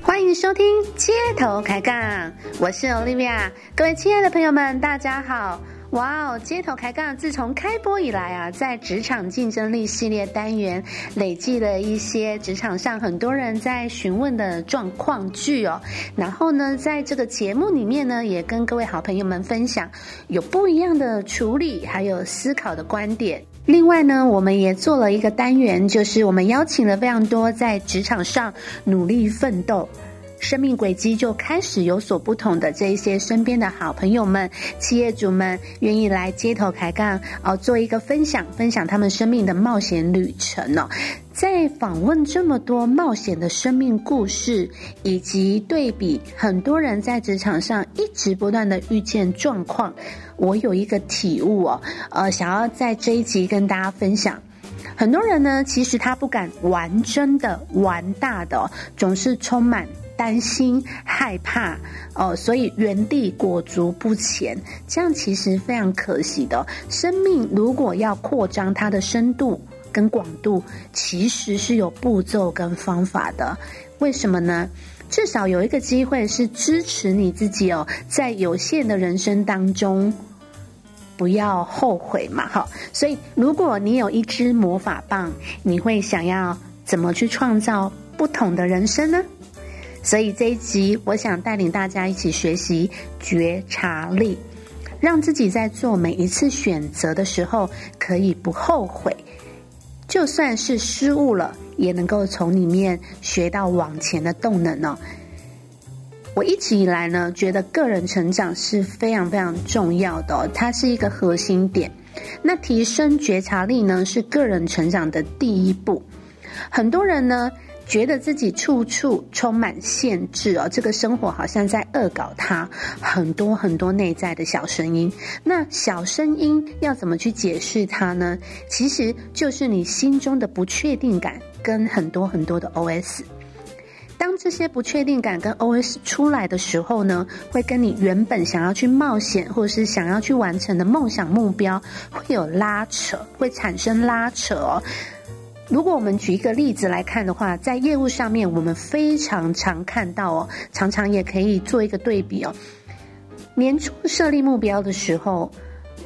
欢迎收听街头开杠，我是 Olivia，各位亲爱的朋友们，大家好。哇哦！街头开杠自从开播以来啊，在职场竞争力系列单元累计了一些职场上很多人在询问的状况剧哦。然后呢，在这个节目里面呢，也跟各位好朋友们分享有不一样的处理还有思考的观点。另外呢，我们也做了一个单元，就是我们邀请了非常多在职场上努力奋斗。生命轨迹就开始有所不同的这一些身边的好朋友们、企业主们，愿意来街头开杠哦，做一个分享，分享他们生命的冒险旅程哦。在访问这么多冒险的生命故事，以及对比很多人在职场上一直不断的遇见状况，我有一个体悟哦，呃，想要在这一集跟大家分享。很多人呢，其实他不敢玩真的、玩大的，总是充满。担心、害怕，哦，所以原地裹足不前，这样其实非常可惜的。生命如果要扩张它的深度跟广度，其实是有步骤跟方法的。为什么呢？至少有一个机会是支持你自己哦，在有限的人生当中，不要后悔嘛，哈。所以，如果你有一支魔法棒，你会想要怎么去创造不同的人生呢？所以这一集，我想带领大家一起学习觉察力，让自己在做每一次选择的时候可以不后悔，就算是失误了，也能够从里面学到往前的动能呢。我一直以来呢，觉得个人成长是非常非常重要的，它是一个核心点。那提升觉察力呢，是个人成长的第一步。很多人呢。觉得自己处处充满限制哦，这个生活好像在恶搞他，很多很多内在的小声音。那小声音要怎么去解释它呢？其实就是你心中的不确定感跟很多很多的 OS。当这些不确定感跟 OS 出来的时候呢，会跟你原本想要去冒险或是想要去完成的梦想目标会有拉扯，会产生拉扯哦。如果我们举一个例子来看的话，在业务上面，我们非常常看到哦，常常也可以做一个对比哦。年初设立目标的时候，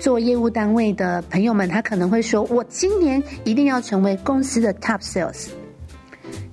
做业务单位的朋友们，他可能会说：“我今年一定要成为公司的 top sales。”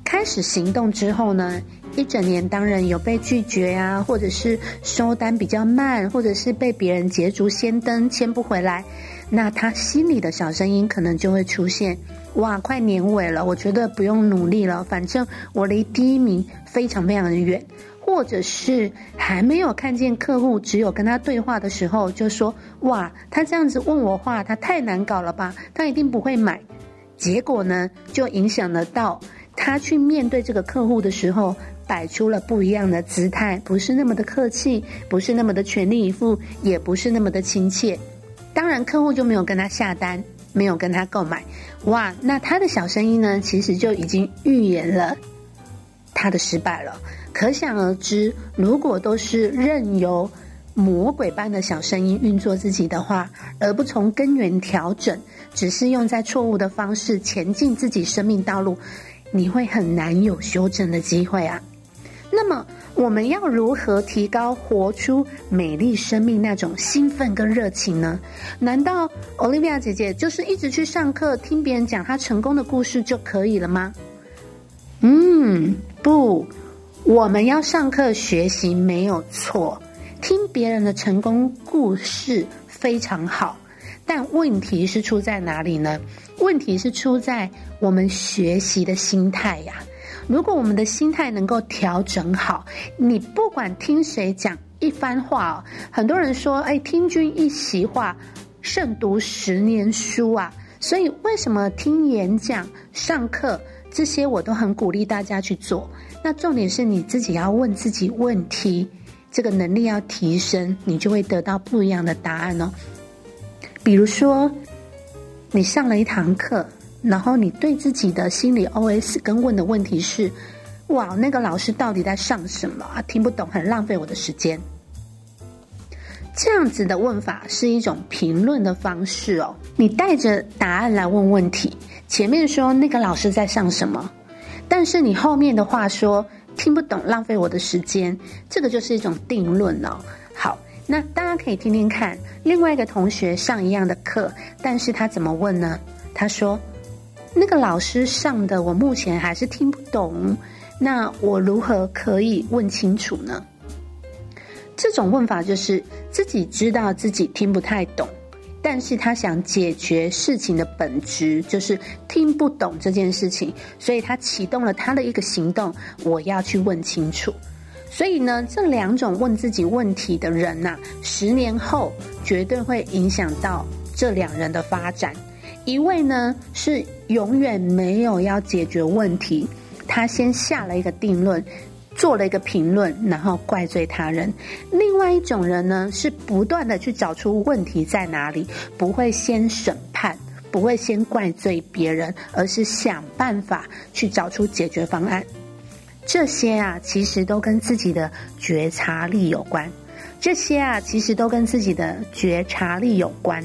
开始行动之后呢，一整年当然有被拒绝啊，或者是收单比较慢，或者是被别人捷足先登签不回来，那他心里的小声音可能就会出现。哇，快年尾了，我觉得不用努力了，反正我离第一名非常非常的远。或者是还没有看见客户，只有跟他对话的时候，就说哇，他这样子问我话，他太难搞了吧，他一定不会买。结果呢，就影响了到他去面对这个客户的时候，摆出了不一样的姿态，不是那么的客气，不是那么的全力以赴，也不是那么的亲切。当然，客户就没有跟他下单。没有跟他购买，哇，那他的小声音呢？其实就已经预言了他的失败了。可想而知，如果都是任由魔鬼般的小声音运作自己的话，而不从根源调整，只是用在错误的方式前进自己生命道路，你会很难有修正的机会啊。那么。我们要如何提高活出美丽生命那种兴奋跟热情呢？难道 Olivia 姐姐就是一直去上课听别人讲她成功的故事就可以了吗？嗯，不，我们要上课学习没有错，听别人的成功故事非常好，但问题是出在哪里呢？问题是出在我们学习的心态呀。如果我们的心态能够调整好，你不管听谁讲一番话哦，很多人说，哎，听君一席话，胜读十年书啊。所以，为什么听演讲、上课这些，我都很鼓励大家去做。那重点是你自己要问自己问题，这个能力要提升，你就会得到不一样的答案哦。比如说，你上了一堂课，然后你对自己的心理 OS 跟问的问题是：哇，那个老师到底在上什么啊？听不懂，很浪费我的时间。这样子的问法是一种评论的方式哦。你带着答案来问问题，前面说那个老师在上什么，但是你后面的话说听不懂，浪费我的时间，这个就是一种定论哦。好，那大家可以听听看，另外一个同学上一样的课，但是他怎么问呢？他说那个老师上的我目前还是听不懂，那我如何可以问清楚呢？这种问法就是自己知道自己听不太懂，但是他想解决事情的本质，就是听不懂这件事情，所以他启动了他的一个行动，我要去问清楚。所以呢，这两种问自己问题的人呐，十年后绝对会影响到这两人的发展。一位呢是永远没有要解决问题，他先下了一个定论。做了一个评论，然后怪罪他人。另外一种人呢，是不断的去找出问题在哪里，不会先审判，不会先怪罪别人，而是想办法去找出解决方案。这些啊，其实都跟自己的觉察力有关。这些啊，其实都跟自己的觉察力有关。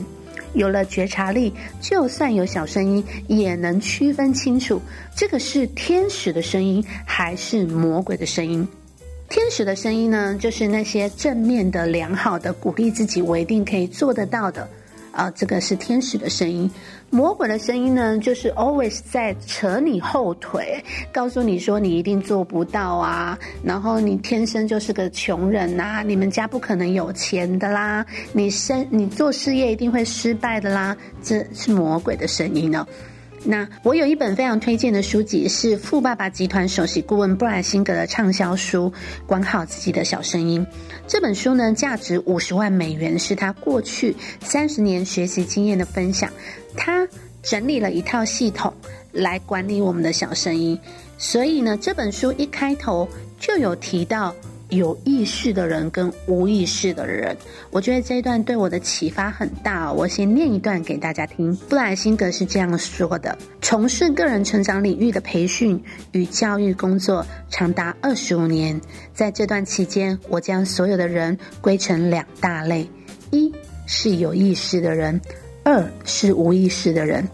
有了觉察力，就算有小声音，也能区分清楚这个是天使的声音还是魔鬼的声音。天使的声音呢，就是那些正面的、良好的，鼓励自己，我一定可以做得到的。啊，这个是天使的声音。魔鬼的声音呢，就是 always 在扯你后腿，告诉你说你一定做不到啊，然后你天生就是个穷人呐，你们家不可能有钱的啦，你生你做事业一定会失败的啦，这是魔鬼的声音呢。那我有一本非常推荐的书籍，是富爸爸集团首席顾问布莱辛格的畅销书《管好自己的小声音》。这本书呢，价值五十万美元，是他过去三十年学习经验的分享。他整理了一套系统来管理我们的小声音。所以呢，这本书一开头就有提到。有意识的人跟无意识的人，我觉得这一段对我的启发很大。我先念一段给大家听。布莱辛格是这样说的：从事个人成长领域的培训与教育工作长达二十五年，在这段期间，我将所有的人归成两大类：一是有意识的人，二是无意识的人。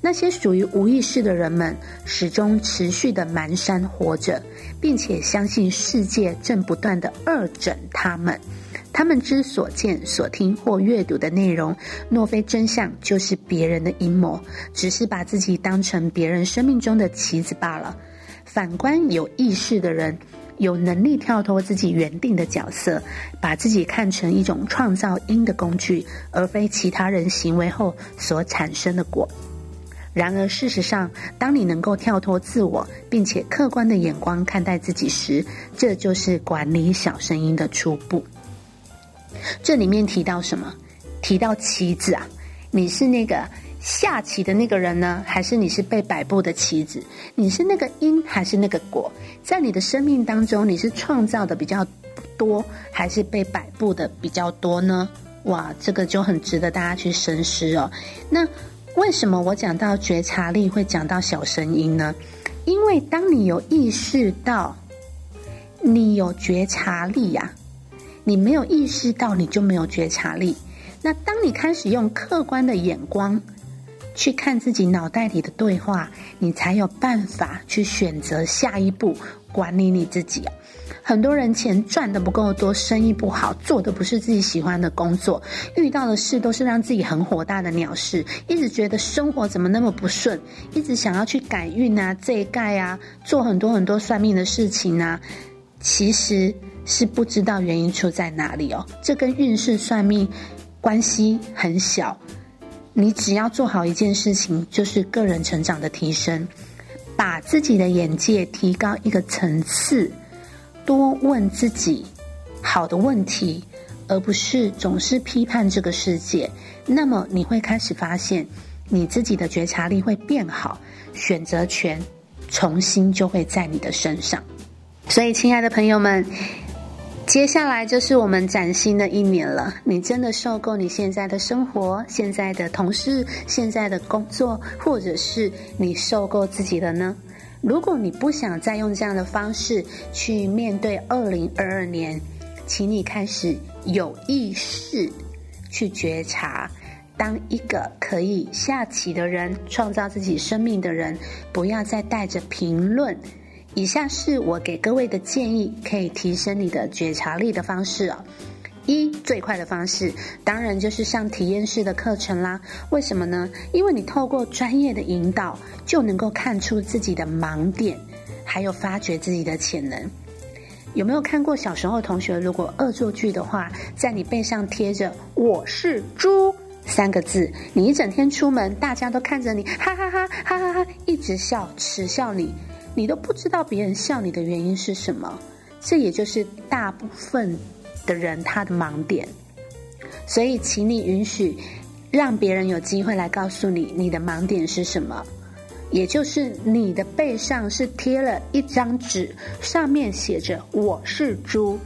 那些属于无意识的人们，始终持续的蹒跚活着，并且相信世界正不断的二整他们。他们之所见、所听或阅读的内容，若非真相，就是别人的阴谋，只是把自己当成别人生命中的棋子罢了。反观有意识的人，有能力跳脱自己原定的角色，把自己看成一种创造因的工具，而非其他人行为后所产生的果。然而，事实上，当你能够跳脱自我，并且客观的眼光看待自己时，这就是管理小声音的初步。这里面提到什么？提到棋子啊？你是那个下棋的那个人呢，还是你是被摆布的棋子？你是那个因还是那个果？在你的生命当中，你是创造的比较多，还是被摆布的比较多呢？哇，这个就很值得大家去深思哦。那。为什么我讲到觉察力会讲到小声音呢？因为当你有意识到，你有觉察力呀，你没有意识到，你就没有觉察力。那当你开始用客观的眼光去看自己脑袋里的对话，你才有办法去选择下一步管理你自己。很多人钱赚的不够多，生意不好，做的不是自己喜欢的工作，遇到的事都是让自己很火大的鸟事，一直觉得生活怎么那么不顺，一直想要去改运啊、这一盖啊，做很多很多算命的事情啊，其实是不知道原因出在哪里哦。这跟运势算命关系很小，你只要做好一件事情，就是个人成长的提升，把自己的眼界提高一个层次。多问自己好的问题，而不是总是批判这个世界。那么你会开始发现，你自己的觉察力会变好，选择权重新就会在你的身上。所以，亲爱的朋友们，接下来就是我们崭新的一年了。你真的受够你现在的生活、现在的同事、现在的工作，或者是你受够自己了呢？如果你不想再用这样的方式去面对二零二二年，请你开始有意识去觉察，当一个可以下棋的人，创造自己生命的人，不要再带着评论。以下是我给各位的建议，可以提升你的觉察力的方式哦。一最快的方式，当然就是上体验式的课程啦。为什么呢？因为你透过专业的引导，就能够看出自己的盲点，还有发掘自己的潜能。有没有看过小时候同学如果恶作剧的话，在你背上贴着“我是猪”三个字，你一整天出门，大家都看着你，哈哈哈哈哈哈，一直笑，耻笑你。你都不知道别人笑你的原因是什么，这也就是大部分的人他的盲点。所以，请你允许让别人有机会来告诉你你的盲点是什么，也就是你的背上是贴了一张纸，上面写着“我是猪”，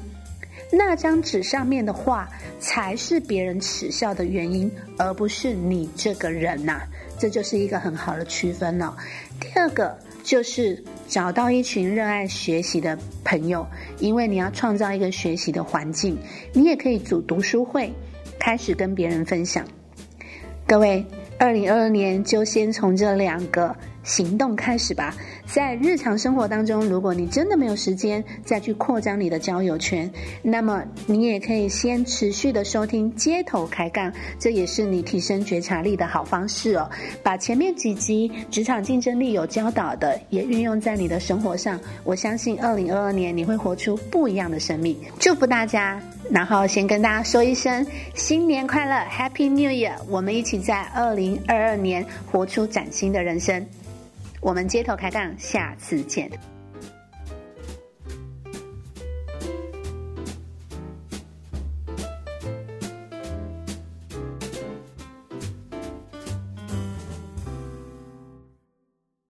那张纸上面的话才是别人耻笑的原因，而不是你这个人呐。这就是一个很好的区分了。第二个就是。找到一群热爱学习的朋友，因为你要创造一个学习的环境，你也可以组读书会，开始跟别人分享。各位，二零二二年就先从这两个。行动开始吧！在日常生活当中，如果你真的没有时间再去扩张你的交友圈，那么你也可以先持续的收听街头开杠，这也是你提升觉察力的好方式哦。把前面几集职场竞争力有教导的，也运用在你的生活上。我相信二零二二年你会活出不一样的生命。祝福大家！然后先跟大家说一声新年快乐，Happy New Year！我们一起在二零二二年活出崭新的人生。我们街头开杠，下次见。